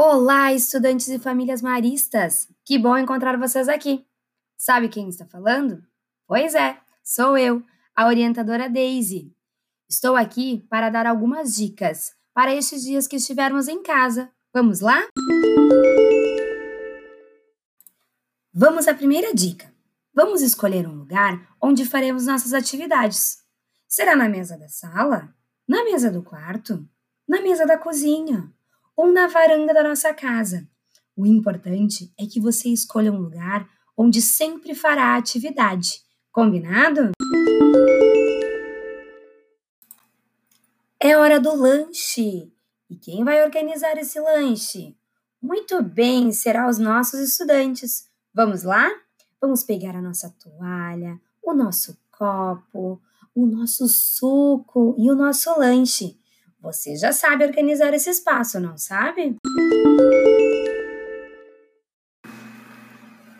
Olá, estudantes e famílias maristas! Que bom encontrar vocês aqui! Sabe quem está falando? Pois é, sou eu, a orientadora Daisy. Estou aqui para dar algumas dicas para estes dias que estivermos em casa. Vamos lá? Vamos à primeira dica. Vamos escolher um lugar onde faremos nossas atividades. Será na mesa da sala? Na mesa do quarto? Na mesa da cozinha? Ou na varanda da nossa casa. O importante é que você escolha um lugar onde sempre fará atividade. Combinado? É hora do lanche. E quem vai organizar esse lanche? Muito bem, será os nossos estudantes. Vamos lá? Vamos pegar a nossa toalha, o nosso copo, o nosso suco e o nosso lanche. Você já sabe organizar esse espaço, não sabe?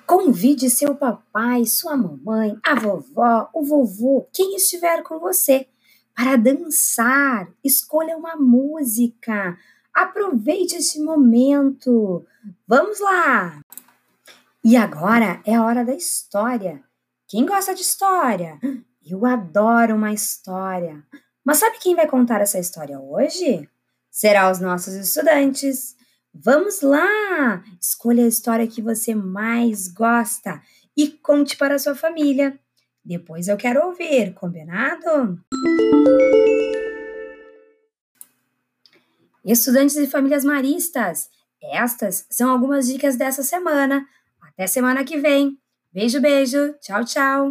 Convide seu papai, sua mamãe, a vovó, o vovô, quem estiver com você, para dançar. Escolha uma música. Aproveite esse momento. Vamos lá! E agora é a hora da história. Quem gosta de história? Eu adoro uma história. Mas sabe quem vai contar essa história hoje? Será os nossos estudantes. Vamos lá! Escolha a história que você mais gosta e conte para a sua família. Depois eu quero ouvir, combinado? Estudantes e famílias maristas, estas são algumas dicas dessa semana. Até semana que vem. Beijo, beijo. Tchau, tchau.